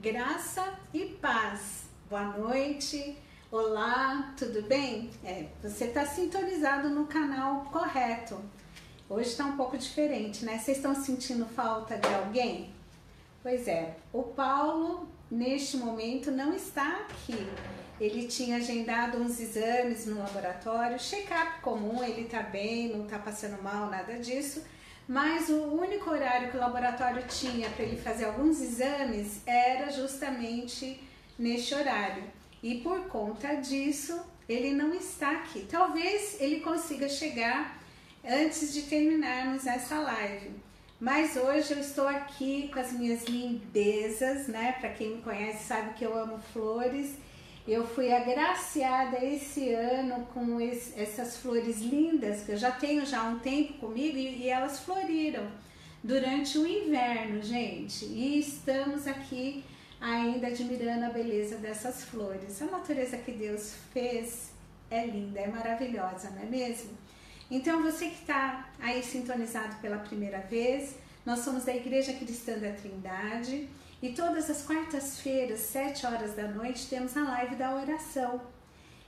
Graça e paz. Boa noite. Olá, tudo bem? É, você está sintonizado no canal correto. Hoje está um pouco diferente, né? Vocês estão sentindo falta de alguém? Pois é, o Paulo neste momento não está aqui. Ele tinha agendado uns exames no laboratório, check-up comum, ele está bem, não está passando mal, nada disso mas o único horário que o laboratório tinha para ele fazer alguns exames era justamente neste horário. E por conta disso, ele não está aqui. Talvez ele consiga chegar antes de terminarmos essa live. Mas hoje eu estou aqui com as minhas lindezas, né? Para quem me conhece sabe que eu amo flores eu fui agraciada esse ano com esse, essas flores lindas que eu já tenho já há um tempo comigo e, e elas floriram durante o inverno, gente. E estamos aqui ainda admirando a beleza dessas flores. A natureza que Deus fez é linda, é maravilhosa, não é mesmo? Então, você que está aí sintonizado pela primeira vez, nós somos da Igreja Cristã da Trindade e todas as quartas-feiras, sete horas da noite, temos a live da oração.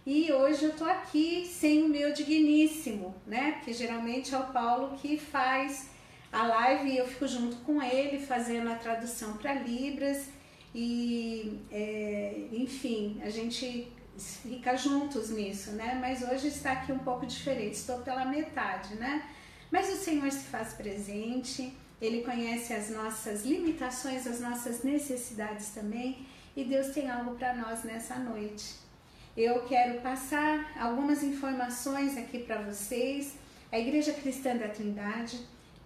E hoje eu tô aqui sem o meu digníssimo, né? Porque geralmente é o Paulo que faz a live e eu fico junto com ele fazendo a tradução para Libras e é, enfim, a gente fica juntos nisso, né? Mas hoje está aqui um pouco diferente, estou pela metade, né? Mas o Senhor se faz presente ele conhece as nossas limitações, as nossas necessidades também, e Deus tem algo para nós nessa noite. Eu quero passar algumas informações aqui para vocês. A Igreja Cristã da Trindade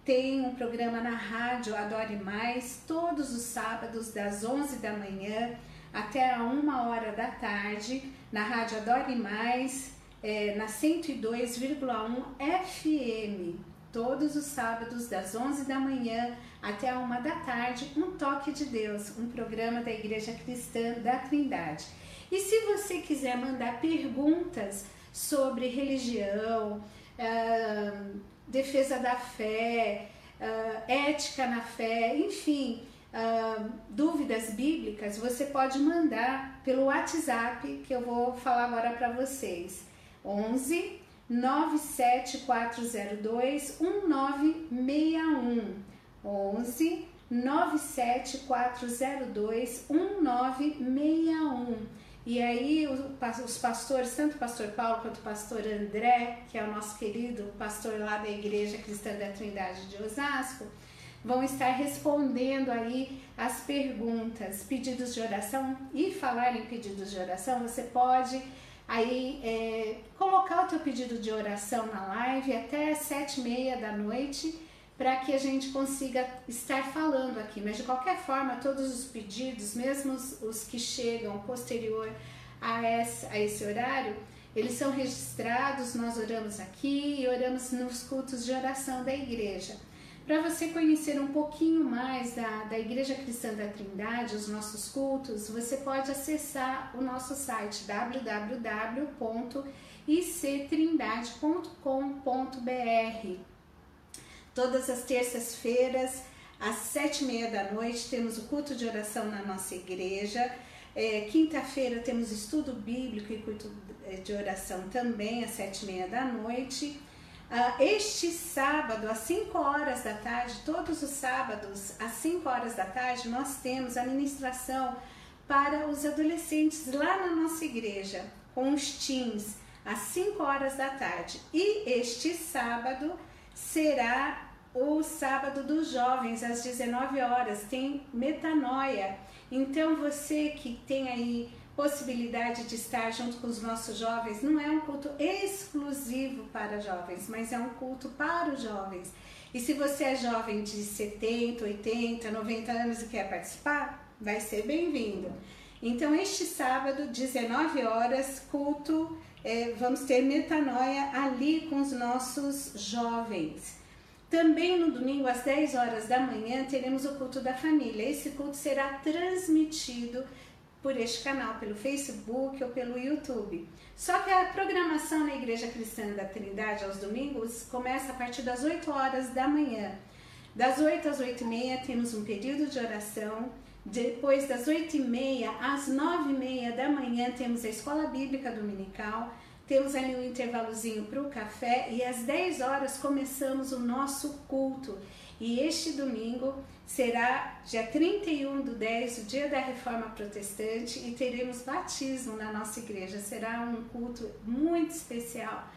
tem um programa na rádio Adore Mais, todos os sábados, das 11 da manhã até a 1 hora da tarde, na rádio Adore Mais, é, na 102,1 FM todos os sábados, das 11 da manhã até a 1 da tarde, um Toque de Deus, um programa da Igreja Cristã da Trindade. E se você quiser mandar perguntas sobre religião, uh, defesa da fé, uh, ética na fé, enfim, uh, dúvidas bíblicas, você pode mandar pelo WhatsApp que eu vou falar agora para vocês. 11 97402 1961 11 97402 1961 e aí os pastores, tanto o pastor Paulo quanto o pastor André, que é o nosso querido pastor lá da Igreja Cristã da Trindade de Osasco, vão estar respondendo aí as perguntas, pedidos de oração. E falar em pedidos de oração, você pode aí é, colocar o teu pedido de oração na live até sete e meia da noite para que a gente consiga estar falando aqui. Mas de qualquer forma, todos os pedidos, mesmo os, os que chegam posterior a esse, a esse horário, eles são registrados, nós oramos aqui e oramos nos cultos de oração da igreja. Para você conhecer um pouquinho mais da, da Igreja Cristã da Trindade, os nossos cultos, você pode acessar o nosso site www.ictrindade.com.br. Todas as terças-feiras, às sete e meia da noite, temos o culto de oração na nossa igreja. É, Quinta-feira temos estudo bíblico e culto de oração também às sete e meia da noite. Uh, este sábado, às 5 horas da tarde, todos os sábados, às 5 horas da tarde, nós temos a ministração para os adolescentes lá na nossa igreja, com os teens, às 5 horas da tarde. E este sábado será o sábado dos jovens, às 19 horas, tem metanoia. Então você que tem aí possibilidade de estar junto com os nossos jovens, não é um culto exclusivo para jovens, mas é um culto para os jovens. E se você é jovem de 70, 80, 90 anos e quer participar, vai ser bem-vindo. Então, este sábado, 19 horas, culto, é, vamos ter metanoia ali com os nossos jovens. Também no domingo, às 10 horas da manhã, teremos o culto da família. Esse culto será transmitido por este canal, pelo Facebook ou pelo YouTube. Só que a programação na Igreja Cristã da Trindade aos domingos começa a partir das 8 horas da manhã. Das 8 às 8 e meia temos um período de oração. Depois das 8 e meia às 9 e meia da manhã temos a Escola Bíblica Dominical. Temos ali um intervalozinho para o café e às 10 horas começamos o nosso culto. E este domingo será dia 31 do 10, o dia da Reforma Protestante, e teremos batismo na nossa igreja. Será um culto muito especial,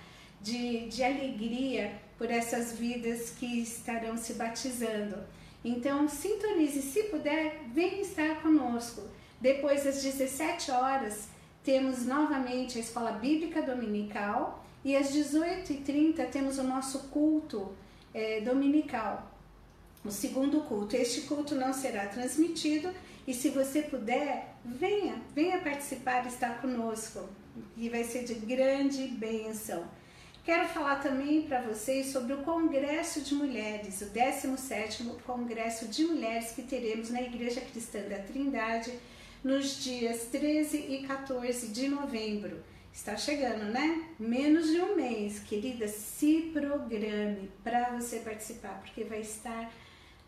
de, de alegria por essas vidas que estarão se batizando. Então, sintonize, se puder, venha estar conosco. Depois das 17 horas, temos novamente a Escola Bíblica Dominical e às 18h30 temos o nosso culto é, dominical, o segundo culto. Este culto não será transmitido e se você puder, venha, venha participar, estar conosco e vai ser de grande bênção. Quero falar também para vocês sobre o Congresso de Mulheres, o 17º Congresso de Mulheres que teremos na Igreja Cristã da Trindade nos dias 13 e 14 de novembro. Está chegando, né? Menos de um mês, querida, se programe para você participar, porque vai estar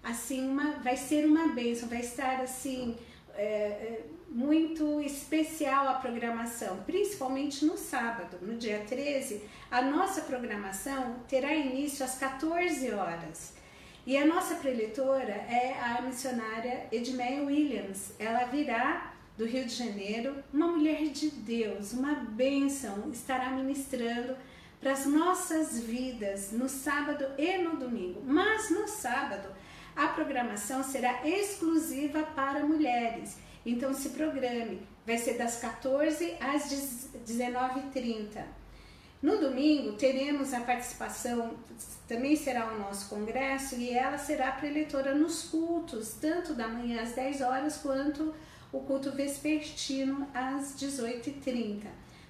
assim uma, vai ser uma bênção, vai estar assim é, é muito especial a programação, principalmente no sábado, no dia 13, a nossa programação terá início às 14 horas. E a nossa preletora é a missionária Edmeia Williams. Ela virá do Rio de Janeiro, uma mulher de Deus, uma bênção, estará ministrando para as nossas vidas no sábado e no domingo. Mas no sábado, a programação será exclusiva para mulheres. Então se programe, vai ser das 14 às 19h30. No domingo teremos a participação, também será o nosso congresso e ela será preletora nos cultos, tanto da manhã às 10 horas quanto o culto vespertino às 18h30.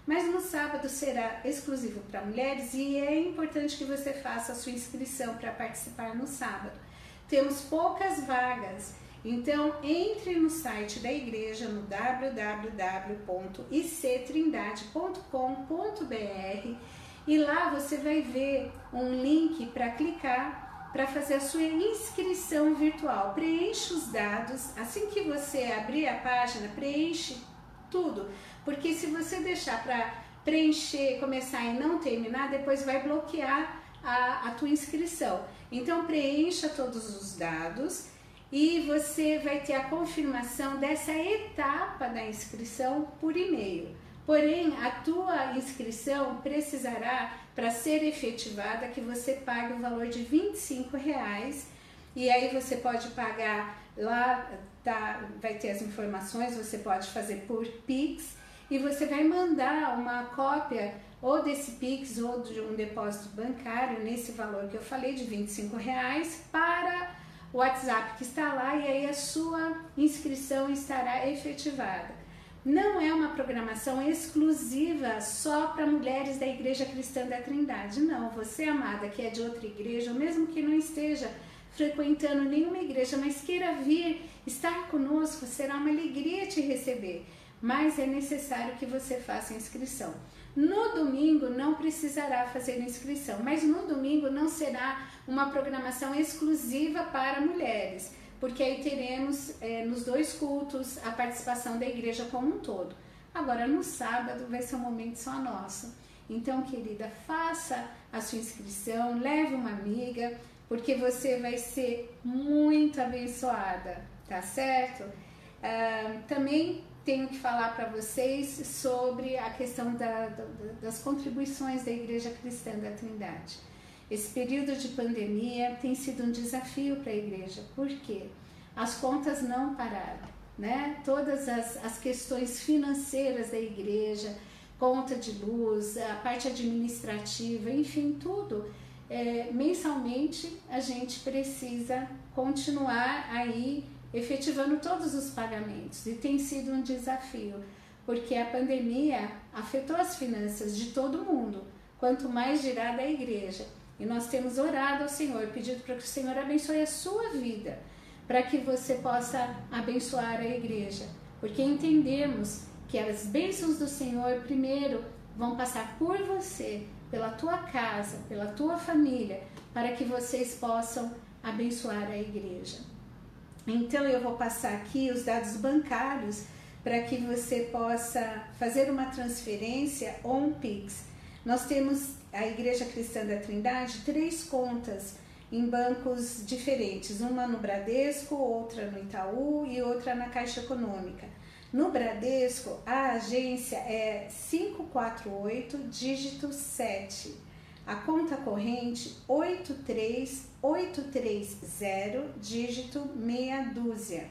Mas no sábado será exclusivo para mulheres e é importante que você faça a sua inscrição para participar no sábado. Temos poucas vagas então, entre no site da igreja no www.ictrindade.com.br e lá você vai ver um link para clicar para fazer a sua inscrição virtual. Preencha os dados, assim que você abrir a página, preenche tudo, porque se você deixar para preencher, começar e não terminar, depois vai bloquear a, a tua inscrição. Então preencha todos os dados e você vai ter a confirmação dessa etapa da inscrição por e-mail. Porém, a tua inscrição precisará, para ser efetivada, que você pague o valor de R$ reais e aí você pode pagar lá, tá, vai ter as informações, você pode fazer por Pix e você vai mandar uma cópia ou desse Pix ou de um depósito bancário nesse valor que eu falei de R$ reais para o WhatsApp que está lá e aí a sua inscrição estará efetivada. Não é uma programação exclusiva só para mulheres da Igreja Cristã da Trindade. Não, você, amada, que é de outra igreja, ou mesmo que não esteja frequentando nenhuma igreja, mas queira vir estar conosco, será uma alegria te receber. Mas é necessário que você faça inscrição. No domingo não precisará fazer inscrição, mas no domingo não será uma programação exclusiva para mulheres, porque aí teremos é, nos dois cultos a participação da igreja como um todo. Agora no sábado vai ser um momento só nosso. Então, querida, faça a sua inscrição, leve uma amiga, porque você vai ser muito abençoada, tá certo? Ah, também tenho que falar para vocês sobre a questão da, da, das contribuições da Igreja Cristã da Trindade. Esse período de pandemia tem sido um desafio para a igreja, porque as contas não pararam, né? Todas as, as questões financeiras da igreja, conta de luz, a parte administrativa, enfim, tudo. É, mensalmente a gente precisa continuar aí efetivando todos os pagamentos e tem sido um desafio, porque a pandemia afetou as finanças de todo mundo, quanto mais dirá da igreja. E nós temos orado ao Senhor, pedido para que o Senhor abençoe a sua vida, para que você possa abençoar a igreja, porque entendemos que as bênçãos do Senhor primeiro vão passar por você, pela tua casa, pela tua família, para que vocês possam abençoar a igreja. Então eu vou passar aqui os dados bancários para que você possa fazer uma transferência ou um Pix. Nós temos a Igreja Cristã da Trindade três contas em bancos diferentes, uma no Bradesco, outra no Itaú e outra na Caixa Econômica. No Bradesco, a agência é 548 dígito 7. A conta corrente 83830 dígito meia dúzia.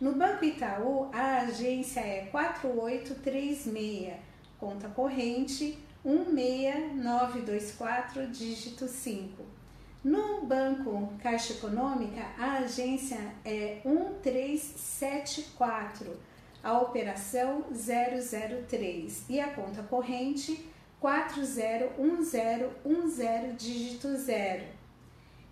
No Banco Itaú, a agência é 4836, conta corrente 16924 dígito 5. No Banco Caixa Econômica, a agência é 1374 a operação 003 e a conta corrente 401010 dígito 0.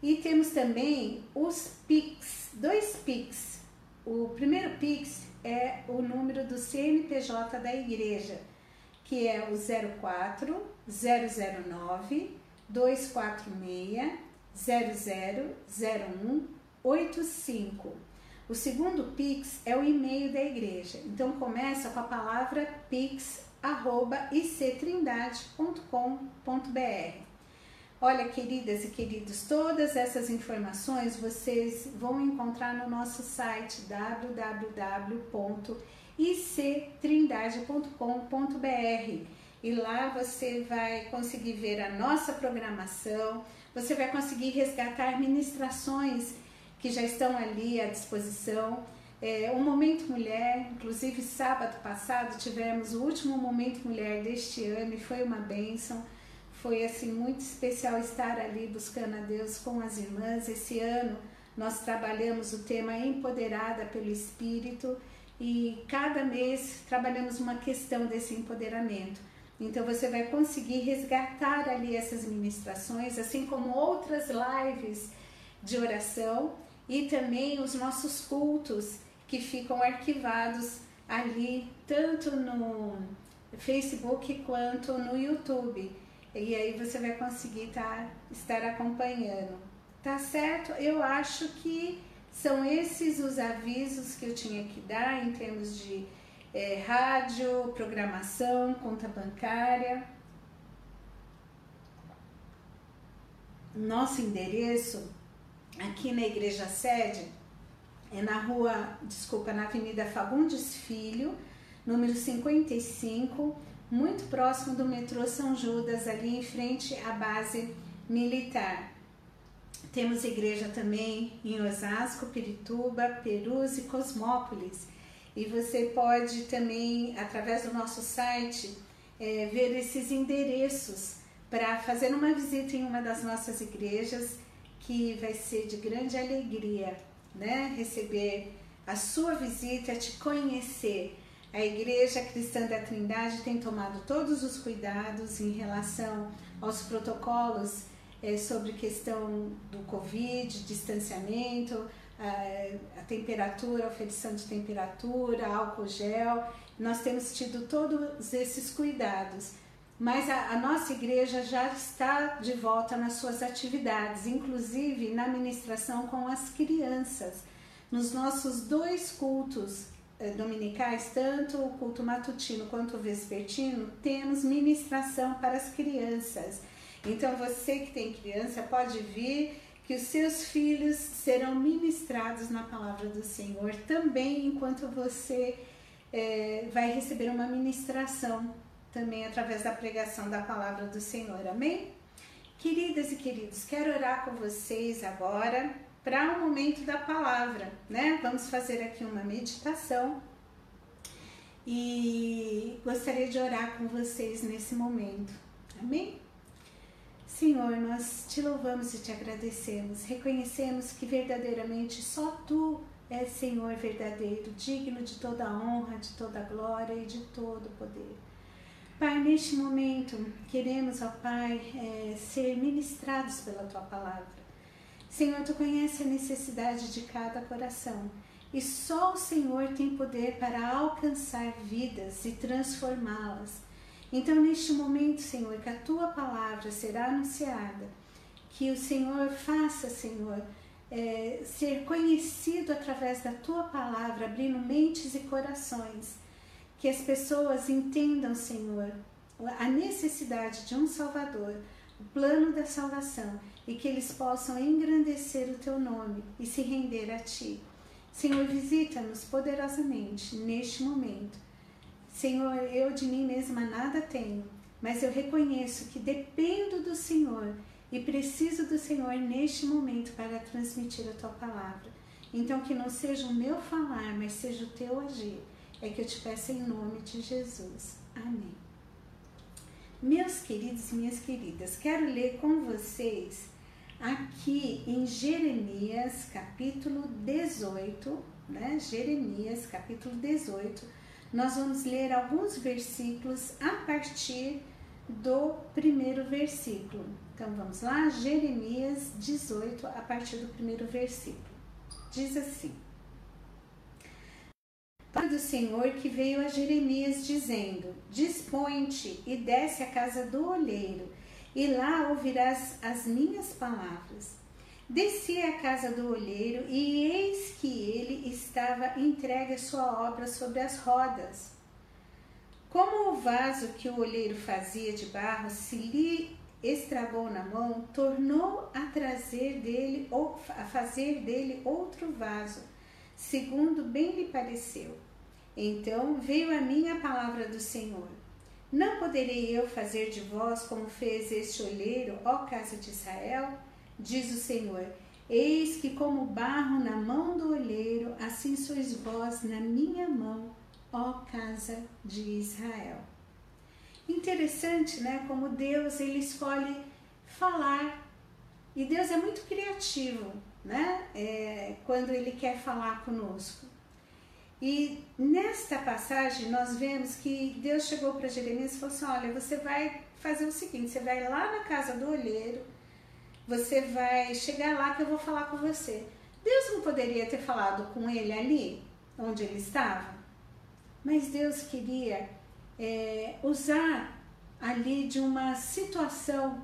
E temos também os PIX, dois PIX. O primeiro PIX é o número do CNPJ da igreja, que é o 04 009 246 0001 85. O segundo Pix é o e-mail da igreja. Então começa com a palavra pix@ictrindade.com.br. Olha, queridas e queridos, todas essas informações vocês vão encontrar no nosso site www.ictrindade.com.br. E lá você vai conseguir ver a nossa programação, você vai conseguir resgatar ministrações que já estão ali à disposição. É, o Momento Mulher, inclusive sábado passado tivemos o último Momento Mulher deste ano e foi uma bênção. Foi assim muito especial estar ali buscando a Deus com as irmãs. Esse ano nós trabalhamos o tema Empoderada pelo Espírito e cada mês trabalhamos uma questão desse empoderamento. Então você vai conseguir resgatar ali essas ministrações, assim como outras lives de oração e também os nossos cultos que ficam arquivados ali, tanto no Facebook quanto no YouTube. E aí você vai conseguir tá, estar acompanhando. Tá certo? Eu acho que são esses os avisos que eu tinha que dar em termos de é, rádio, programação, conta bancária. Nosso endereço aqui na igreja sede é na rua, desculpa, na Avenida Fagundes Filho, número 55, muito próximo do metrô São Judas, ali em frente à base militar. Temos igreja também em Osasco, Pirituba, Perus e Cosmópolis. E você pode também, através do nosso site, é, ver esses endereços para fazer uma visita em uma das nossas igrejas que vai ser de grande alegria, né? Receber a sua visita, te conhecer. A Igreja Cristã da Trindade tem tomado todos os cuidados em relação aos protocolos é, sobre questão do Covid, distanciamento, a, a temperatura, oferição de temperatura, álcool gel. Nós temos tido todos esses cuidados mas a, a, nossa igreja já está de volta nas suas atividades, inclusive na ministração com as crianças. Nos nossos dois cultos eh, dominicais, tanto o culto matutino quanto o vespertino, temos ministração para as crianças. Então você que tem criança pode vir que os seus filhos serão ministrados na palavra do Senhor também enquanto você eh, vai receber uma ministração também através da pregação da palavra do Senhor. Amém? Queridas e queridos, quero orar com vocês agora para o um momento da palavra, né? Vamos fazer aqui uma meditação e gostaria de orar com vocês nesse momento. Amém? Senhor, nós te louvamos e te agradecemos. Reconhecemos que verdadeiramente só tu és Senhor verdadeiro, digno de toda honra, de toda glória e de todo poder. Pai, neste momento queremos, ó Pai, é, ser ministrados pela Tua palavra. Senhor, Tu conhece a necessidade de cada coração e só o Senhor tem poder para alcançar vidas e transformá-las. Então, neste momento, Senhor, que a Tua palavra será anunciada, que o Senhor faça, Senhor, é, ser conhecido através da tua palavra, abrindo mentes e corações. Que as pessoas entendam, Senhor, a necessidade de um Salvador, o plano da salvação e que eles possam engrandecer o teu nome e se render a ti. Senhor, visita-nos poderosamente neste momento. Senhor, eu de mim mesma nada tenho, mas eu reconheço que dependo do Senhor e preciso do Senhor neste momento para transmitir a tua palavra. Então, que não seja o meu falar, mas seja o teu agir. É que eu te peço em nome de Jesus. Amém. Meus queridos e minhas queridas, quero ler com vocês aqui em Jeremias, capítulo 18, né? Jeremias, capítulo 18, nós vamos ler alguns versículos a partir do primeiro versículo. Então vamos lá, Jeremias 18, a partir do primeiro versículo. Diz assim: do Senhor que veio a Jeremias dizendo: Dispõe-te e desce à casa do olheiro, e lá ouvirás as minhas palavras. Desci à casa do olheiro, e eis que ele estava entregue a sua obra sobre as rodas. Como o vaso que o olheiro fazia de barro se lhe estragou na mão, tornou a trazer dele ou a fazer dele outro vaso, segundo bem lhe pareceu. Então veio a mim a palavra do Senhor. Não poderei eu fazer de vós como fez este olheiro, ó casa de Israel? Diz o Senhor: Eis que, como barro na mão do olheiro, assim sois vós na minha mão, ó casa de Israel. Interessante, né? Como Deus ele escolhe falar. E Deus é muito criativo, né? É, quando ele quer falar conosco. E nesta passagem nós vemos que Deus chegou para Jeremias e falou assim: Olha, você vai fazer o seguinte: você vai lá na casa do olheiro, você vai chegar lá que eu vou falar com você. Deus não poderia ter falado com ele ali, onde ele estava? Mas Deus queria é, usar ali de uma situação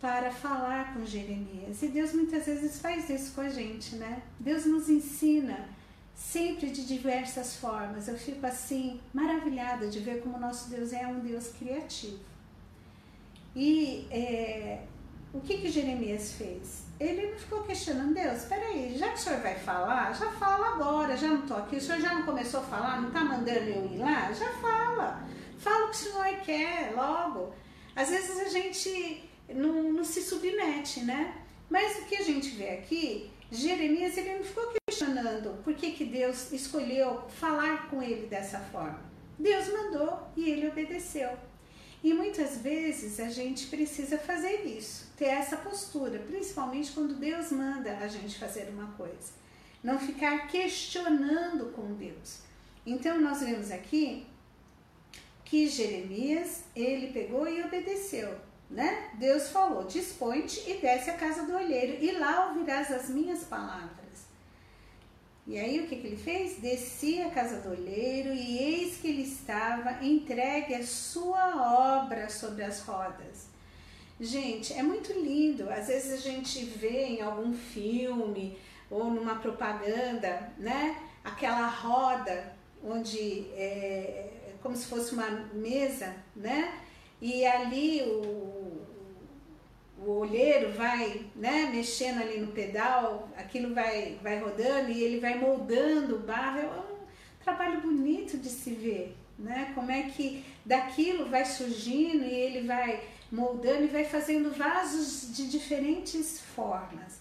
para falar com Jeremias. E Deus muitas vezes faz isso com a gente, né? Deus nos ensina sempre de diversas formas. Eu fico assim maravilhada de ver como nosso Deus é um Deus criativo. E é, o que que Jeremias fez? Ele não ficou questionando Deus. Peraí, já que o senhor vai falar, já fala agora. Já não estou aqui. O senhor já não começou a falar? Não está mandando eu ir lá? Já fala. Fala o que o senhor quer, logo. Às vezes a gente não, não se submete, né? Mas o que a gente vê aqui, Jeremias ele não ficou questionando por que, que Deus escolheu falar com ele dessa forma. Deus mandou e ele obedeceu. E muitas vezes a gente precisa fazer isso, ter essa postura, principalmente quando Deus manda a gente fazer uma coisa. Não ficar questionando com Deus. Então nós vemos aqui que Jeremias, ele pegou e obedeceu, né? Deus falou: "Dispõe-te e desce à casa do olheiro, e lá ouvirás as minhas palavras". E aí o que, que ele fez? Descia à casa do olheiro e eis que ele estava entregue a sua obra sobre as rodas. Gente, é muito lindo. Às vezes a gente vê em algum filme ou numa propaganda, né? Aquela roda onde é, como se fosse uma mesa, né? E ali o, o olheiro vai né, mexendo ali no pedal, aquilo vai, vai rodando e ele vai moldando o barro. É um trabalho bonito de se ver, né? Como é que daquilo vai surgindo e ele vai moldando e vai fazendo vasos de diferentes formas.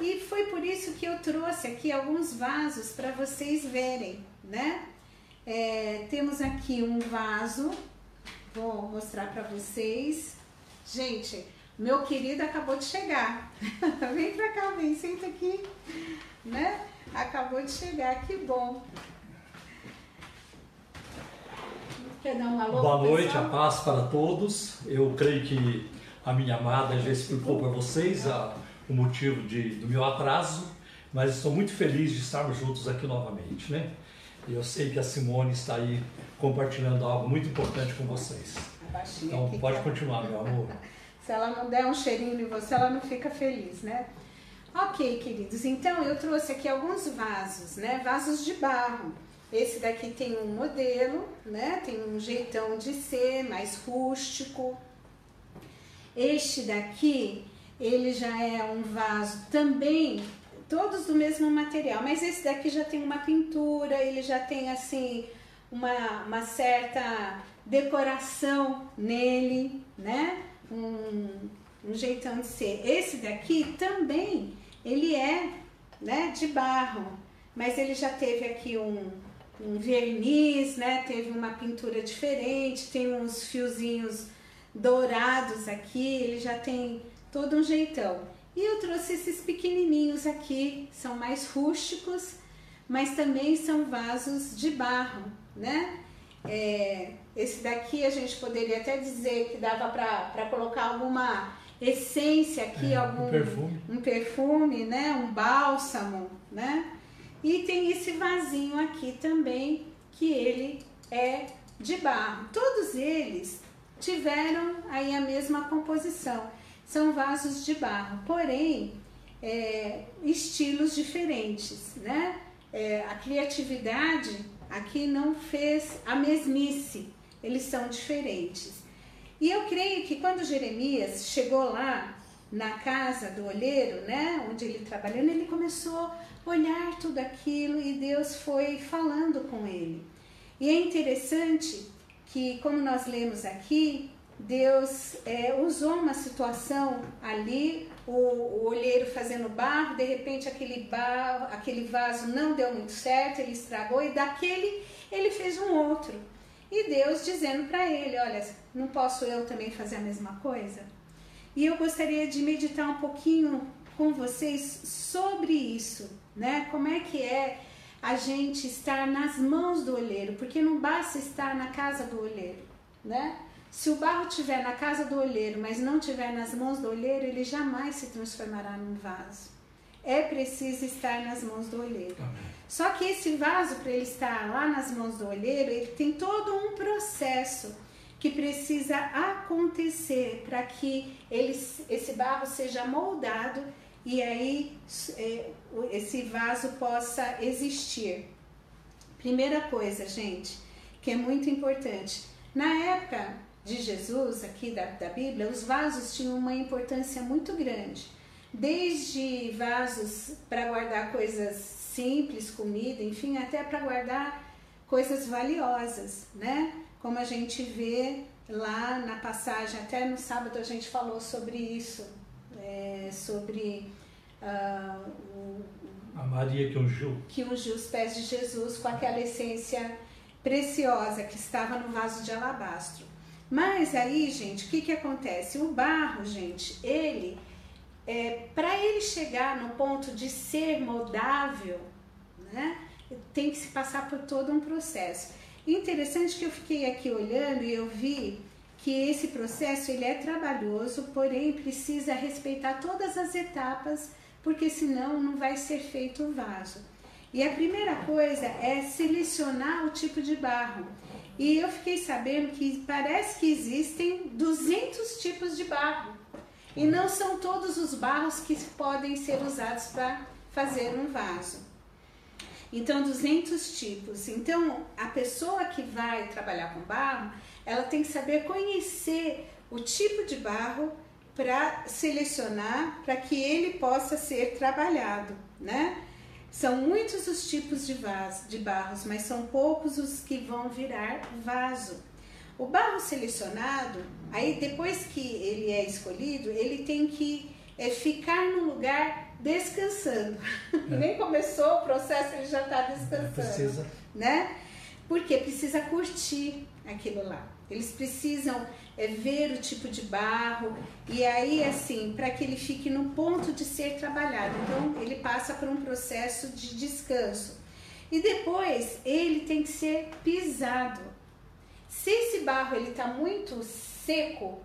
E foi por isso que eu trouxe aqui alguns vasos para vocês verem, né? É, temos aqui um vaso, vou mostrar para vocês. Gente, meu querido acabou de chegar. vem pra cá, vem, senta aqui. Né? Acabou de chegar, que bom. Quer dar um alô Boa noite, pessoal? a paz para todos. Eu creio que a minha amada já explicou para vocês a, o motivo de, do meu atraso, mas estou muito feliz de estarmos juntos aqui novamente, né? E eu sei que a Simone está aí compartilhando algo muito importante com vocês. Então pode continuar, meu amor. Se ela não der um cheirinho em você, ela não fica feliz, né? Ok, queridos, então eu trouxe aqui alguns vasos, né? Vasos de barro. Esse daqui tem um modelo, né? Tem um jeitão de ser, mais rústico. Este daqui, ele já é um vaso também, todos do mesmo material, mas esse daqui já tem uma pintura, ele já tem assim uma, uma certa decoração nele, né? Um, um jeitão de ser. Esse daqui também, ele é né, de barro, mas ele já teve aqui um, um verniz, né? Teve uma pintura diferente, tem uns fiozinhos dourados aqui, ele já tem todo um jeitão. E eu trouxe esses pequenininhos aqui, são mais rústicos, mas também são vasos de barro, né? É, esse daqui a gente poderia até dizer que dava para colocar alguma essência aqui, é, algum um perfume. um perfume, né? Um bálsamo, né? E tem esse vasinho aqui também, que ele é de barro. Todos eles tiveram aí a mesma composição. São vasos de barro, porém, é, estilos diferentes, né? É, a criatividade aqui não fez a mesmice, eles são diferentes. E eu creio que quando Jeremias chegou lá na casa do olheiro, né, onde ele trabalhando, ele começou a olhar tudo aquilo e Deus foi falando com ele. E é interessante que, como nós lemos aqui, Deus é, usou uma situação ali, o, o, olheiro fazendo barro, de repente aquele barro, aquele vaso não deu muito certo, ele estragou e daquele ele fez um outro. E Deus dizendo para ele, olha, não posso eu também fazer a mesma coisa? E eu gostaria de meditar um pouquinho com vocês sobre isso, né? Como é que é a gente estar nas mãos do olheiro, porque não basta estar na casa do olheiro, né? Se o barro estiver na casa do olheiro, mas não estiver nas mãos do olheiro, ele jamais se transformará num vaso. É preciso estar nas mãos do olheiro. Amém. Só que esse vaso, para ele estar lá nas mãos do olheiro, ele tem todo um processo que precisa acontecer para que ele, esse barro seja moldado e aí é, esse vaso possa existir. Primeira coisa, gente, que é muito importante. Na época de Jesus, aqui da, da Bíblia, os vasos tinham uma importância muito grande. Desde vasos para guardar coisas simples, comida, enfim, até para guardar coisas valiosas, né? Como a gente vê lá na passagem, até no sábado a gente falou sobre isso, é, sobre uh, o, a Maria que ungiu. Que ungiu os pés de Jesus com aquela essência preciosa que estava no vaso de alabastro. Mas aí, gente, o que, que acontece? O barro, gente, ele, é, para ele chegar no ponto de ser moldável, né, tem que se passar por todo um processo. Interessante que eu fiquei aqui olhando e eu vi que esse processo ele é trabalhoso, porém precisa respeitar todas as etapas, porque senão não vai ser feito o vaso. E a primeira coisa é selecionar o tipo de barro. E eu fiquei sabendo que parece que existem 200 tipos de barro. E não são todos os barros que podem ser usados para fazer um vaso. Então, 200 tipos. Então, a pessoa que vai trabalhar com barro, ela tem que saber conhecer o tipo de barro para selecionar para que ele possa ser trabalhado, né? São muitos os tipos de, vaso, de barros, mas são poucos os que vão virar vaso. O barro selecionado, aí depois que ele é escolhido, ele tem que é, ficar no lugar descansando. É. Nem começou o processo, ele já está descansando. Precisa. Né? Porque precisa curtir aquilo lá. Eles precisam é, ver o tipo de barro e aí assim para que ele fique no ponto de ser trabalhado. Então ele passa por um processo de descanso e depois ele tem que ser pisado. Se esse barro ele está muito seco,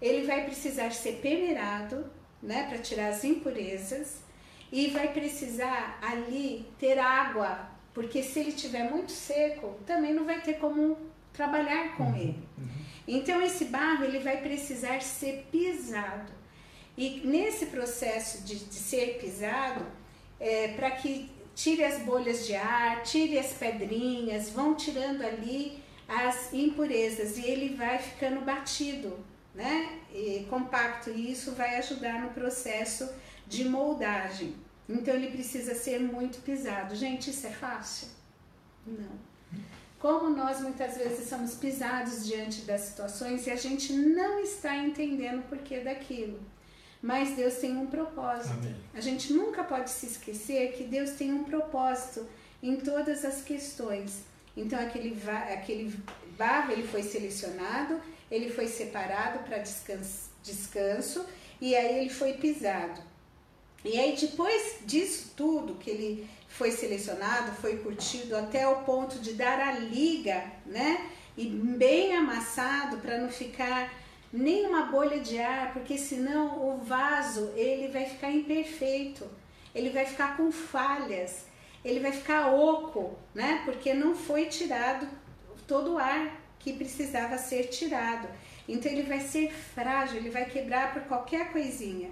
ele vai precisar ser peneirado, né, para tirar as impurezas e vai precisar ali ter água, porque se ele tiver muito seco, também não vai ter como trabalhar com uhum, ele. Uhum. Então esse barro ele vai precisar ser pisado. E nesse processo de, de ser pisado, é, para que tire as bolhas de ar, tire as pedrinhas, vão tirando ali as impurezas e ele vai ficando batido, né? E compacto e isso vai ajudar no processo de moldagem. Então ele precisa ser muito pisado. Gente, isso é fácil? Não. Como nós muitas vezes somos pisados diante das situações e a gente não está entendendo o porquê daquilo. Mas Deus tem um propósito. Amém. A gente nunca pode se esquecer que Deus tem um propósito em todas as questões. Então aquele, aquele barro ele foi selecionado, ele foi separado para descanso, descanso e aí ele foi pisado. E aí depois disso tudo que ele foi selecionado, foi curtido até o ponto de dar a liga, né? E bem amassado para não ficar nem uma bolha de ar, porque senão o vaso ele vai ficar imperfeito, ele vai ficar com falhas, ele vai ficar oco, né? Porque não foi tirado todo o ar que precisava ser tirado. Então ele vai ser frágil, ele vai quebrar por qualquer coisinha.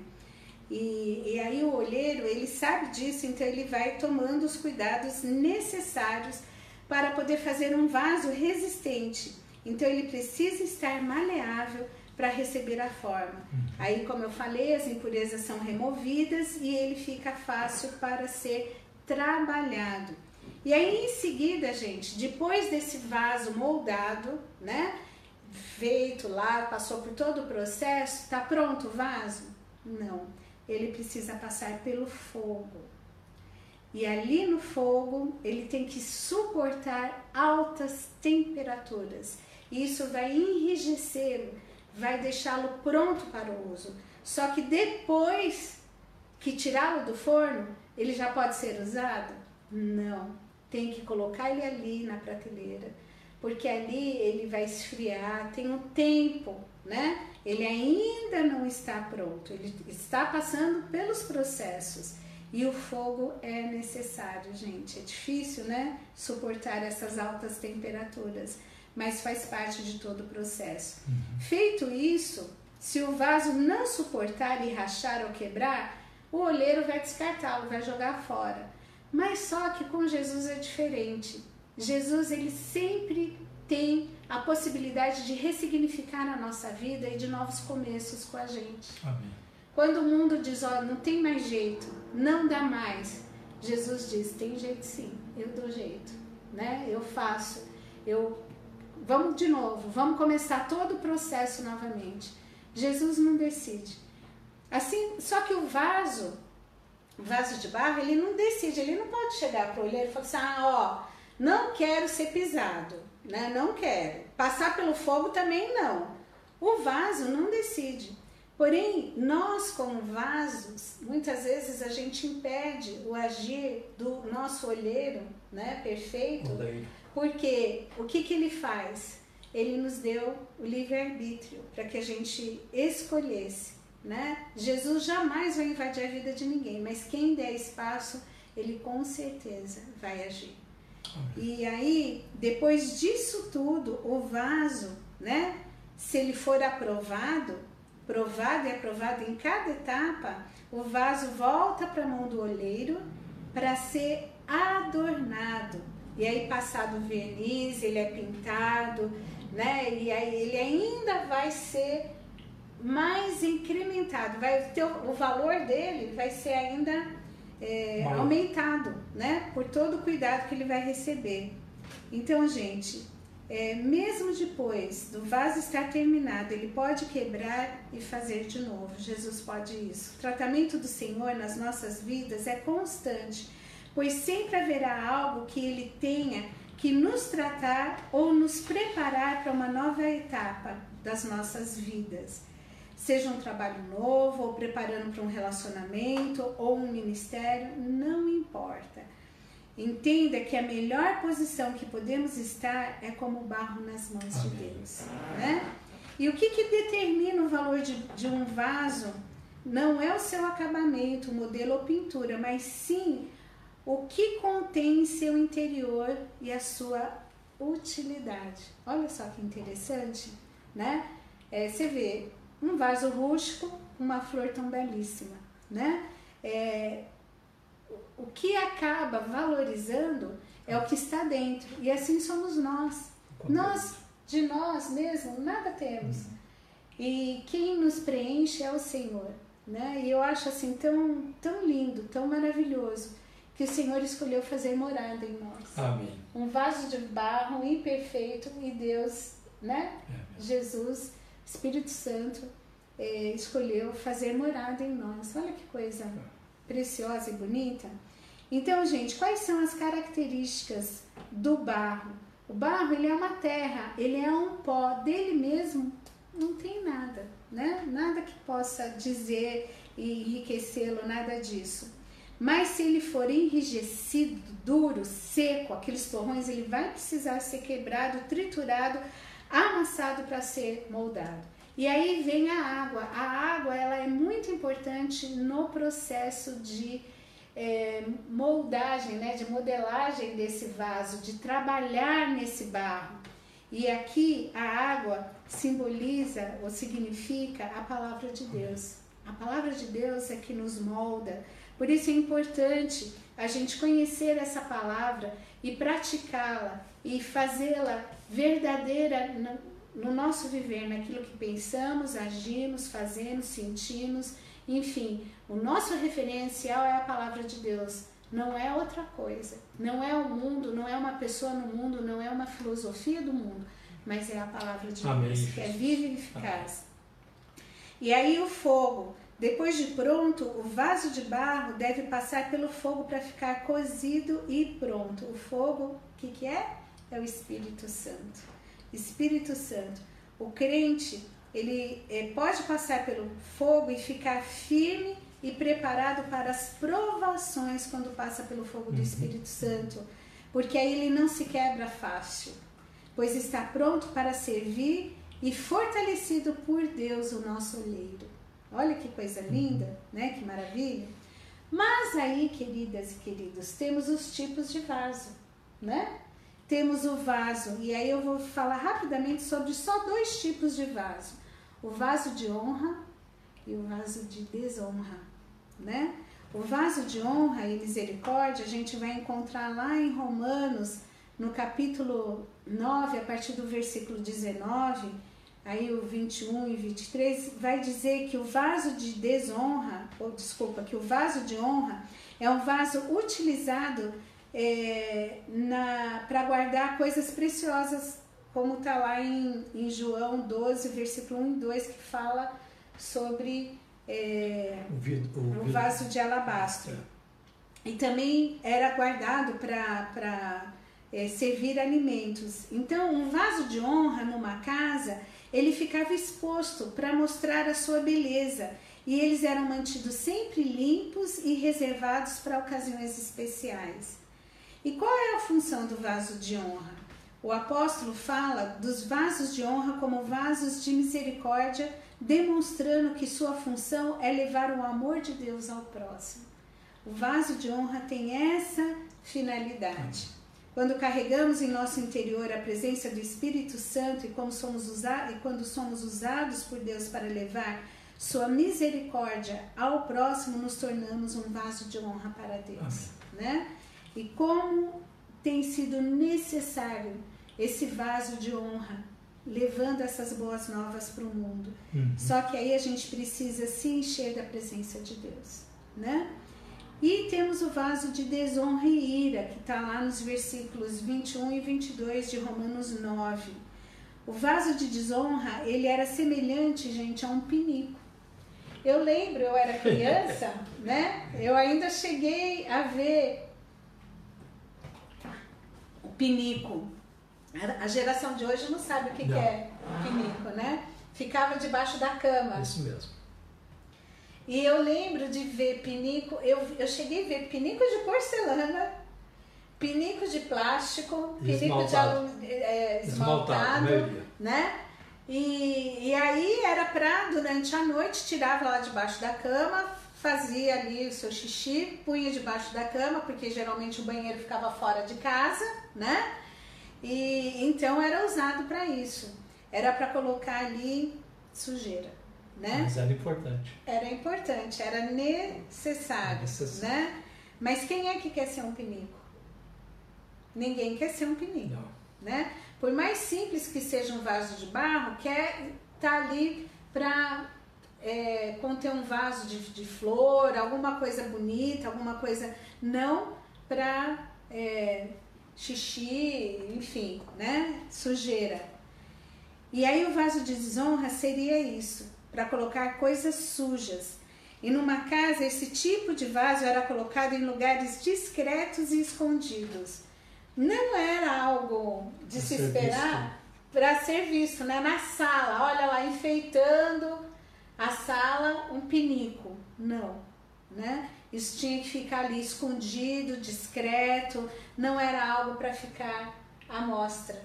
E, e aí o olheiro, ele sabe disso, então ele vai tomando os cuidados necessários para poder fazer um vaso resistente. Então ele precisa estar maleável para receber a forma. Uhum. Aí, como eu falei, as impurezas são removidas e ele fica fácil para ser trabalhado. E aí, em seguida, gente, depois desse vaso moldado, né, feito lá, passou por todo o processo, está pronto o vaso? Não ele precisa passar pelo fogo. E ali no fogo, ele tem que suportar altas temperaturas. E isso vai enrijecê-lo, vai deixá-lo pronto para o uso. Só que depois que tirá-lo do forno, ele já pode ser usado? Não. Tem que colocar ele ali na prateleira, porque ali ele vai esfriar, tem um tempo, né? Ele ainda não está pronto, ele está passando pelos processos. E o fogo é necessário, gente. É difícil, né? Suportar essas altas temperaturas, mas faz parte de todo o processo. Uhum. Feito isso, se o vaso não suportar e rachar ou quebrar, o olheiro vai descartá-lo, vai jogar fora. Mas só que com Jesus é diferente. Jesus ele sempre tem a possibilidade de ressignificar a nossa vida e de novos começos com a gente. Amém. Quando o mundo diz, ó, não tem mais jeito, não dá mais, Jesus diz, tem jeito sim, eu dou jeito, né? Eu faço, eu vamos de novo, vamos começar todo o processo novamente. Jesus não decide. Assim, só que o vaso, o vaso de barro, ele não decide, ele não pode chegar para o olheiro e falar assim: "Ah, ó, não quero ser pisado" né? Não quero. Passar pelo fogo também não. O vaso não decide. Porém, nós como vasos, muitas vezes a gente impede o agir do nosso olheiro, né, perfeito, porque o que, que ele faz? Ele nos deu o livre-arbítrio para que a gente escolhesse, né? Jesus jamais vai invadir a vida de ninguém, mas quem der espaço, ele com certeza vai agir. E aí, depois disso tudo, o vaso, né? Se ele for aprovado, provado e aprovado em cada etapa, o vaso volta para a mão do olheiro para ser adornado. E aí, passado o verniz, ele é pintado, né? E aí ele ainda vai ser mais incrementado, vai ter o valor dele vai ser ainda é, aumentado, né? Por todo o cuidado que ele vai receber. Então, gente, é, mesmo depois do vaso estar terminado, ele pode quebrar e fazer de novo. Jesus pode isso. O tratamento do Senhor nas nossas vidas é constante, pois sempre haverá algo que ele tenha que nos tratar ou nos preparar para uma nova etapa das nossas vidas seja um trabalho novo, ou preparando para um relacionamento, ou um ministério, não importa. Entenda que a melhor posição que podemos estar é como barro nas mãos Amém. de Deus. Né? E o que, que determina o valor de, de um vaso? Não é o seu acabamento, modelo ou pintura, mas sim o que contém em seu interior e a sua utilidade. Olha só que interessante, né? É, você vê, um vaso rústico, uma flor tão belíssima, né? É, o que acaba valorizando é o que está dentro. E assim somos nós. Nós, de nós mesmos, nada temos. Uhum. E quem nos preenche é o Senhor. Né? E eu acho assim tão, tão lindo, tão maravilhoso que o Senhor escolheu fazer morada em nós. Amém. Um vaso de barro imperfeito e Deus, né? É Jesus, Espírito Santo, eh, escolheu fazer morada em nós. Olha que coisa preciosa e bonita. Então, gente, quais são as características do barro? O barro, ele é uma terra, ele é um pó, dele mesmo não tem nada, né? Nada que possa dizer e enriquecê-lo, nada disso. Mas se ele for enrijecido, duro, seco, aqueles torrões, ele vai precisar ser quebrado, triturado, amassado para ser moldado. E aí vem a água. A água ela é muito importante no processo de é, moldagem, né, de modelagem desse vaso, de trabalhar nesse barro. E aqui a água simboliza ou significa a palavra de Deus. A palavra de Deus é que nos molda. Por isso é importante a gente conhecer essa palavra e praticá-la e fazê-la verdadeira no, no nosso viver, naquilo que pensamos, agimos, fazemos, sentimos enfim, o nosso referencial é a palavra de Deus, não é outra coisa. Não é o mundo, não é uma pessoa no mundo, não é uma filosofia do mundo, mas é a palavra de Amém. Deus, que é viva e eficaz. E aí o fogo, depois de pronto, o vaso de barro deve passar pelo fogo para ficar cozido e pronto. O fogo, o que, que é? É o Espírito Santo. Espírito Santo. O crente ele é, pode passar pelo fogo e ficar firme e preparado para as provações quando passa pelo fogo do uhum. Espírito Santo, porque aí ele não se quebra fácil, pois está pronto para servir e fortalecido por Deus, o nosso oleiro. Olha que coisa linda, uhum. né? Que maravilha. Mas aí, queridas e queridos, temos os tipos de vaso, né? Temos o vaso, e aí eu vou falar rapidamente sobre só dois tipos de vaso: o vaso de honra e o vaso de desonra, né? O vaso de honra e misericórdia a gente vai encontrar lá em Romanos, no capítulo 9, a partir do versículo 19, aí o 21 e 23, vai dizer que o vaso de desonra, ou desculpa, que o vaso de honra é um vaso utilizado é, para guardar coisas preciosas, como está lá em, em João 12, versículo 1 e 2, que fala sobre é, o, vidro, o, vaso de alabastro. É. E também era guardado para é, servir alimentos. Então, um vaso de honra numa casa, ele ficava exposto para mostrar a sua beleza. E eles eram mantidos sempre limpos e reservados para ocasiões especiais. E qual é a função do vaso de honra? O apóstolo fala dos vasos de honra como vasos de misericórdia, demonstrando que sua função é levar o amor de Deus ao próximo. O vaso de honra tem essa finalidade. Quando carregamos em nosso interior a presença do Espírito Santo e, como somos usados, e quando somos usados por Deus para levar sua misericórdia ao próximo, nos tornamos um vaso de honra para Deus. Né? E como tem sido necessário esse vaso de honra levando essas boas novas para o mundo. Uhum. Só que aí a gente precisa se encher da presença de Deus, né? E temos o vaso de desonra e ira, que está lá nos versículos 21 e 22 de Romanos 9. O vaso de desonra, ele era semelhante, gente, a um pinico. Eu lembro, eu era criança, né? Eu ainda cheguei a ver pinico. A geração de hoje não sabe o que, que é pinico, né? Ficava debaixo da cama. Isso mesmo. E eu lembro de ver pinico, eu, eu cheguei a ver pinico de porcelana, pinico de plástico, pinico de alu, é, esmaltado, esmaltado né? E, e aí era pra, durante a noite, tirava lá debaixo da cama, fazia ali o seu xixi, punha debaixo da cama, porque geralmente o banheiro ficava fora de casa, né? E então era usado para isso. Era para colocar ali sujeira, né? Mas era importante. Era importante, era necessário, necessário. né? Mas quem é que quer ser um pinico? Ninguém quer ser um pinico, Não. né? Por mais simples que seja um vaso de barro, quer estar tá ali para é, conter um vaso de, de, flor, alguma coisa bonita, alguma coisa não para é, xixi, enfim, né? Sujeira. E aí o vaso de desonra seria isso, para colocar coisas sujas. E numa casa, esse tipo de vaso era colocado em lugares discretos e escondidos. Não era algo de se esperar para ser visto, né? Na sala, olha lá, enfeitando a sala, um pinico. Não, né? Isso tinha que ficar ali escondido, discreto, não era algo para ficar à mostra,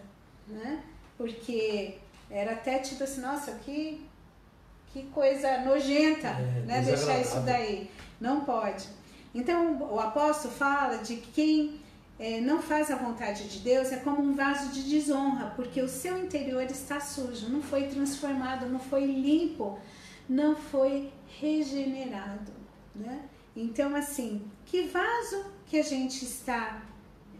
né? Porque era até tipo assim, nossa, que, que coisa nojenta, é, né? Deixar isso daí. Não pode. Então o apóstolo fala de que quem é, não faz a vontade de Deus é como um vaso de desonra, porque o seu interior está sujo, não foi transformado, não foi limpo, não foi regenerado, né? Então, assim, que vaso que a gente está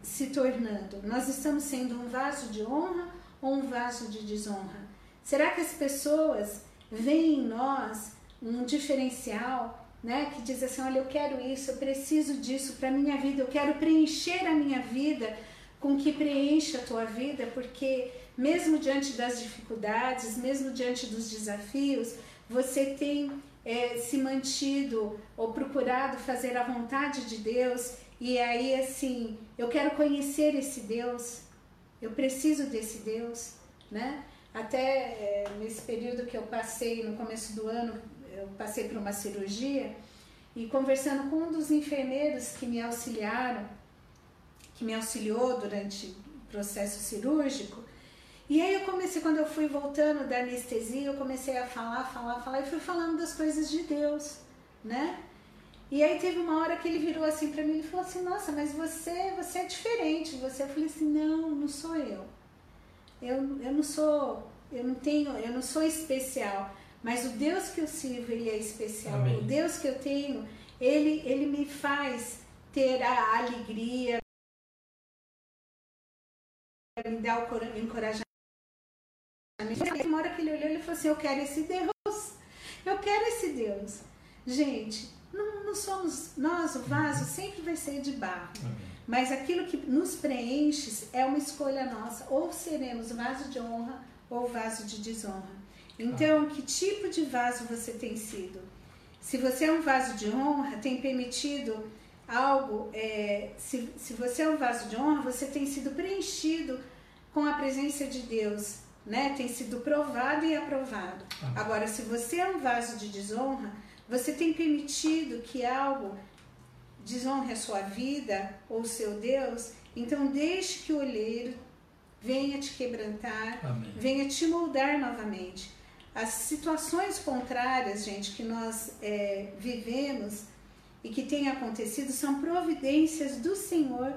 se tornando? Nós estamos sendo um vaso de honra ou um vaso de desonra? Será que as pessoas veem em nós um diferencial, né? Que diz assim, olha, eu quero isso, eu preciso disso para minha vida, eu quero preencher a minha vida com que preencha a tua vida, porque mesmo diante das dificuldades, mesmo diante dos desafios, você tem é, se mantido ou procurado fazer a vontade de Deus e aí assim, eu quero conhecer esse Deus, eu preciso desse Deus, né? Até é, nesse período que eu passei, no começo do ano, eu passei por uma cirurgia e conversando com um dos enfermeiros que me auxiliaram, que me auxiliou durante o processo cirúrgico, e aí eu comecei, quando eu fui voltando da anestesia, eu comecei a falar, falar, falar, e fui falando das coisas de Deus, né? E aí teve uma hora que ele virou assim para mim e falou assim, nossa, mas você, você é diferente, você. Eu falei assim, não, não sou eu. Eu, eu não sou, eu não tenho, eu não sou especial, mas o Deus que eu sirvo, ele é especial. Amém. O Deus que eu tenho, ele, ele me faz ter a alegria, me dá o encorajamento uma hora que ele olhou, ele falou assim: Eu quero esse Deus. Eu quero esse Deus. Gente, não, não somos. Nós, o vaso, sempre vai ser de barro. Mas aquilo que nos preenche é uma escolha nossa. Ou seremos vaso de honra ou vaso de desonra. Então, que tipo de vaso você tem sido? Se você é um vaso de honra, tem permitido algo. É, se, se você é um vaso de honra, você tem sido preenchido com a presença de Deus né? Tem sido provado e aprovado. Ah. Agora, se você é um vaso de desonra, você tem permitido que algo desonre a sua vida ou seu Deus, então deixe que o olheiro venha te quebrantar, Amém. venha te moldar novamente. As situações contrárias, gente, que nós é, vivemos e que tem acontecido são providências do Senhor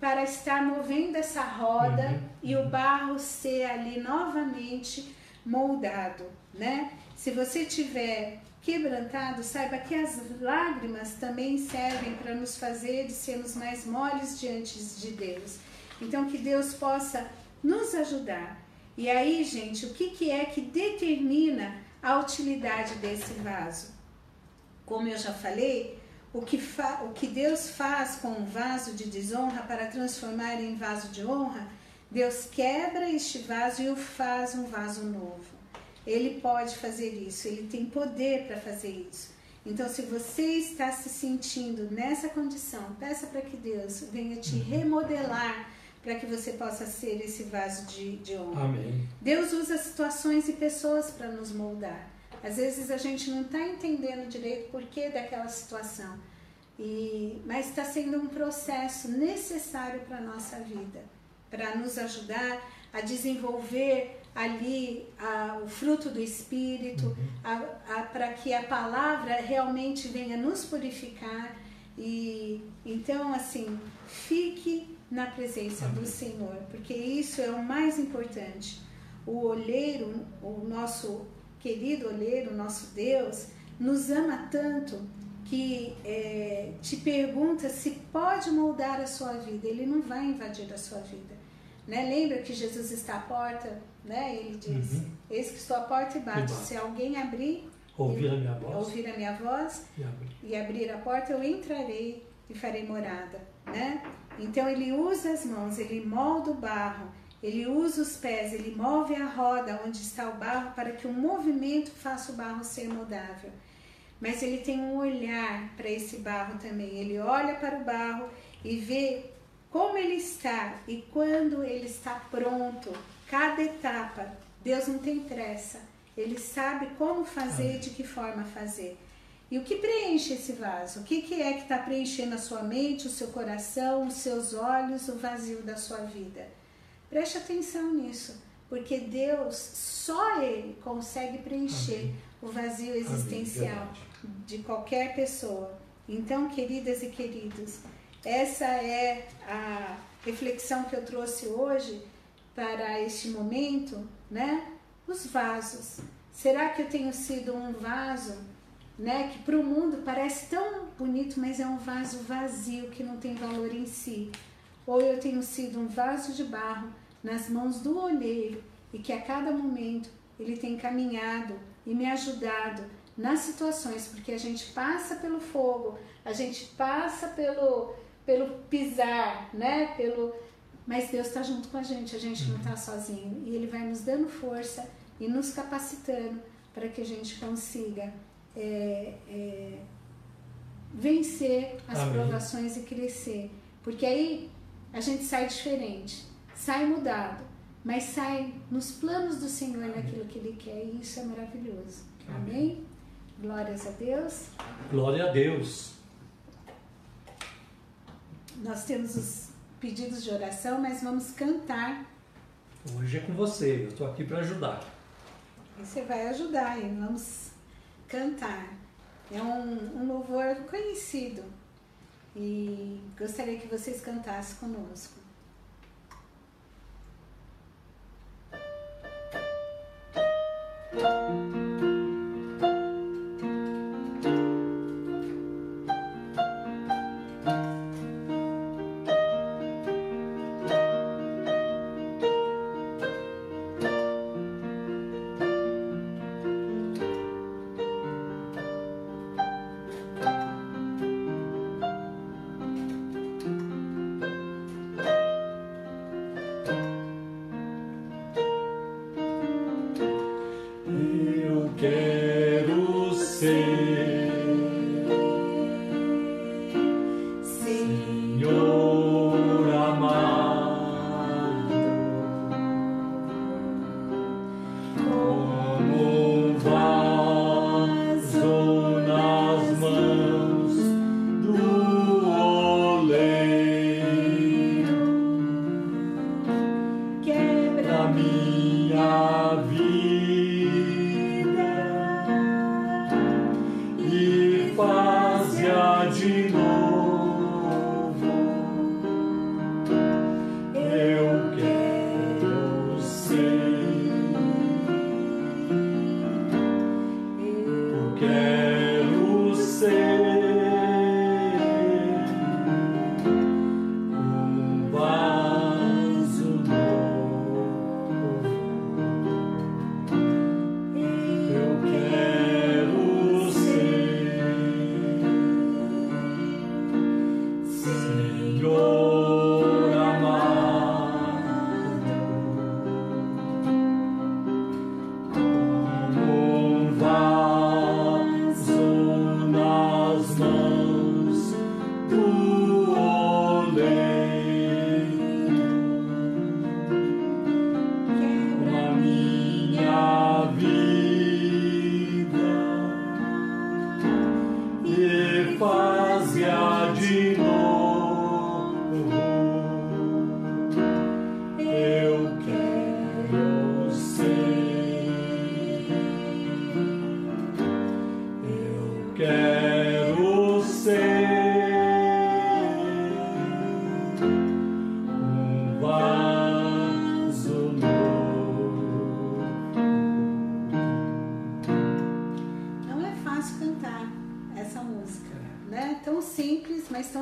para estar movendo essa roda uhum. e o barro ser ali novamente moldado, né? Se você tiver quebrantado, saiba que as lágrimas também servem para nos fazer sermos mais moles diante de Deus. Então que Deus possa nos ajudar. E aí, gente, o que, que é que determina a utilidade desse vaso? Como eu já falei, o que, o que Deus faz com um vaso de desonra para transformar em vaso de honra, Deus quebra este vaso e o faz um vaso novo. Ele pode fazer isso, ele tem poder para fazer isso. Então, se você está se sentindo nessa condição, peça para que Deus venha te uhum. remodelar para que você possa ser esse vaso de, de honra. Amém. Deus usa situações e pessoas para nos moldar. Às vezes a gente não está entendendo direito o porquê daquela situação, e, mas está sendo um processo necessário para a nossa vida, para nos ajudar a desenvolver ali a, o fruto do Espírito, uhum. para que a palavra realmente venha nos purificar. E então, assim, fique na presença Amém. do Senhor, porque isso é o mais importante. O olheiro, o nosso querido olheiro, nosso Deus, nos ama tanto que é, te pergunta se pode moldar a sua vida. Ele não vai invadir a sua vida. Né? Lembra que Jesus está à porta? Né? Ele diz: uhum. Eis que estou à porta e bato. Se alguém abrir, ouvir a minha voz, ouvir a minha voz e, abrir. e abrir a porta, eu entrarei e farei morada. Né? Então ele usa as mãos, ele molda o barro, ele usa os pés, ele move a roda onde está o barro para que o movimento faça o barro ser moldável. Mas ele tem um olhar para esse barro também. Ele olha para o barro e vê como ele está e quando ele está pronto. Cada etapa, Deus não tem pressa. Ele sabe como fazer e de que forma fazer. E o que preenche esse vaso? O que, que é que está preenchendo a sua mente, o seu coração, os seus olhos, o vazio da sua vida? Preste atenção nisso, porque Deus, só Ele consegue preencher Amém. o vazio existencial Amém. de qualquer pessoa. Então, queridas e queridos, essa é a reflexão que eu trouxe hoje para este momento, né? Os vasos. Será que eu tenho sido um vaso né, que para o mundo parece tão bonito, mas é um vaso vazio que não tem valor em si. Ou eu tenho sido um vaso de barro nas mãos do olheiro e que a cada momento ele tem caminhado e me ajudado nas situações, porque a gente passa pelo fogo, a gente passa pelo, pelo pisar, né, pelo mas Deus está junto com a gente, a gente não está sozinho e Ele vai nos dando força e nos capacitando para que a gente consiga é, é, vencer as Amém. provações e crescer. Porque aí a gente sai diferente, sai mudado, mas sai nos planos do Senhor naquilo que Ele quer e isso é maravilhoso. Amém? Amém? Glórias a Deus. Glória a Deus. Nós temos os pedidos de oração, mas vamos cantar. Hoje é com você, eu estou aqui para ajudar. E você vai ajudar e vamos cantar. É um, um louvor conhecido e gostaria que vocês cantassem conosco. You. paz e a de novo.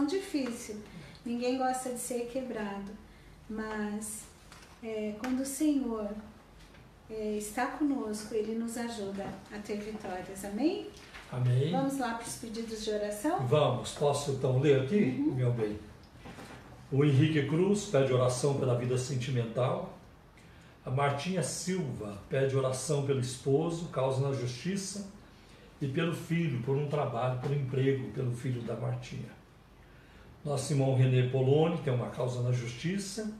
Difícil. Ninguém gosta de ser quebrado. Mas é, quando o Senhor é, está conosco, Ele nos ajuda a ter vitórias. Amém? Amém. Vamos lá para os pedidos de oração? Vamos. Posso então ler aqui, uhum. meu bem? O Henrique Cruz pede oração pela vida sentimental. A Martinha Silva pede oração pelo esposo, causa na justiça, e pelo filho, por um trabalho, por um emprego, pelo filho da Martinha. Nosso irmão René Poloni tem uma causa na justiça.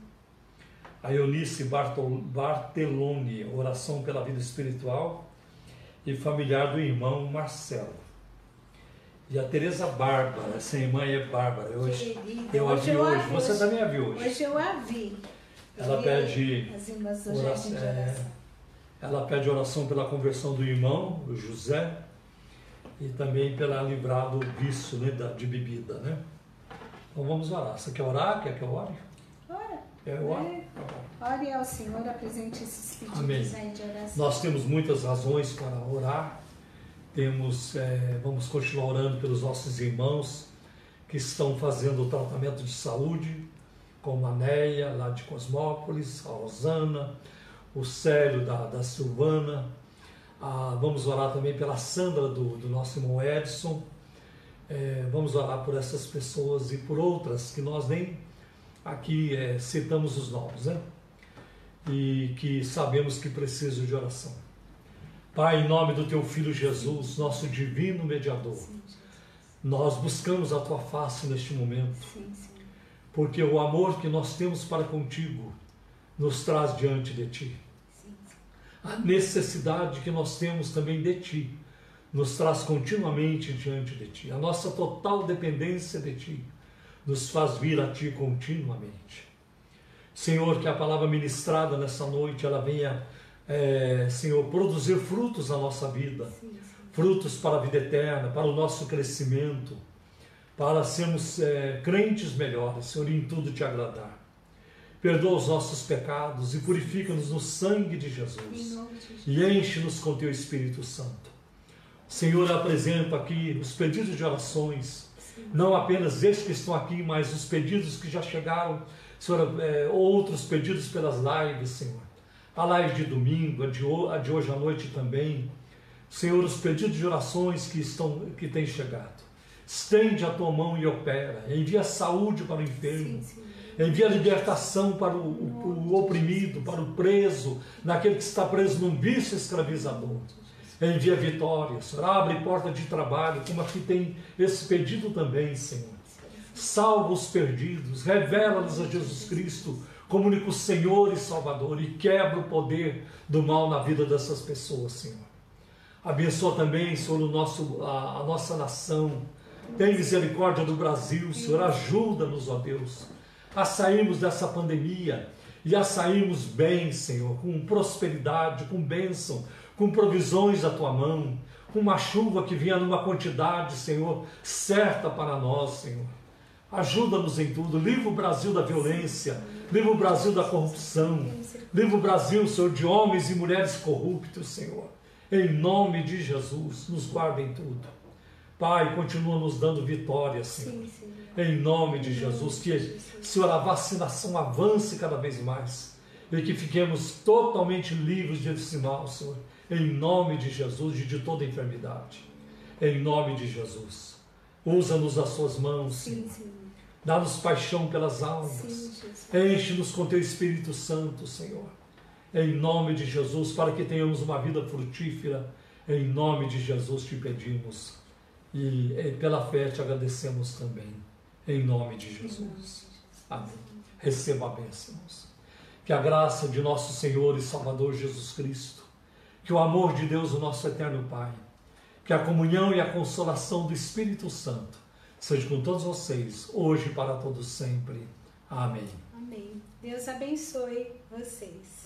A Eunice Bartoloni, oração pela vida espiritual e familiar do irmão Marcelo. E a Tereza Bárbara, essa irmã é Bárbara. Eu, eu a vi hoje. hoje. Você também a viu hoje. Hoje eu a vi. Ela pede oração, é, ela pede oração pela conversão do irmão, o José, e também pela livrar do vício né, de bebida, né? Então vamos orar. Você quer orar? Quer que eu ore? Ora. Eu? É. Ore ao Senhor, apresente esses pedidos Amém. aí de oração. Nós temos muitas razões para orar. Temos, é, vamos continuar orando pelos nossos irmãos que estão fazendo o tratamento de saúde como a Neia, lá de Cosmópolis, a Rosana, o Célio da, da Silvana. Ah, vamos orar também pela Sandra do, do nosso irmão Edson. É, vamos orar por essas pessoas e por outras que nós nem aqui é, citamos os nomes, né? E que sabemos que precisam de oração. Pai, em nome do teu filho Jesus, nosso divino mediador, nós buscamos a tua face neste momento. Sim, sim porque o amor que nós temos para contigo nos traz diante de ti. A necessidade que nós temos também de ti nos traz continuamente diante de ti. A nossa total dependência de ti nos faz vir a ti continuamente. Senhor, que a palavra ministrada nessa noite ela venha, é, Senhor, produzir frutos na nossa vida, frutos para a vida eterna, para o nosso crescimento para sermos é, crentes melhores, Senhor, em tudo te agradar. Perdoa os nossos pecados e purifica-nos no sangue de Jesus. E enche-nos com teu Espírito Santo. Senhor, apresento aqui os pedidos de orações, não apenas estes que estão aqui, mas os pedidos que já chegaram, Senhor, é, outros pedidos pelas lives, Senhor. A live de domingo, a de, a de hoje à noite também. Senhor, os pedidos de orações que, estão, que têm chegado. Estende a tua mão e opera. Envia saúde para o enfermo. Sim, sim. Envia libertação para o, o, o, oprimido, para o preso, naquele que está preso num vício escravizador. Envia vitória, Senhor. Abre porta de trabalho, como aqui tem esse pedido também, Senhor. Salva os perdidos, revela-nos a Jesus Cristo como único Senhor e Salvador e quebra o poder do mal na vida dessas pessoas, Senhor. Abençoa também, Senhor, o nosso, a, a nossa nação tem misericórdia do Brasil, Senhor. Ajuda-nos, ó Deus, a sairmos dessa pandemia e a sairmos bem, Senhor, com prosperidade, com bênção, com provisões da tua mão, com uma chuva que venha numa quantidade, Senhor, certa para nós, Senhor. Ajuda-nos em tudo. Livra o Brasil da violência. Livra o Brasil da corrupção. Livra o Brasil, Senhor, de homens e mulheres corruptos, Senhor. Em nome de Jesus, nos guarda em tudo. Pai, continua nos dando vitória, Senhor. Sim, sim. Em nome de Jesus, que, Senhor, a vacinação avance cada vez mais e que fiquemos totalmente livres desse mal, Senhor. Em nome de Jesus e de toda enfermidade. Em nome de Jesus. Usa-nos as suas mãos, Senhor. Dá-nos paixão pelas almas. Enche-nos com teu Espírito Santo, Senhor. Em nome de Jesus, para que tenhamos uma vida frutífera. Em nome de Jesus te pedimos. E eh, pela fé te agradecemos também, em nome de Jesus. Amém. Receba a bênção. Que a graça de nosso Senhor e Salvador Jesus Cristo, que o amor de Deus, o nosso eterno Pai, que a comunhão e a consolação do Espírito Santo seja com todos vocês, hoje e para todos sempre. Amém. Amém. Deus abençoe vocês.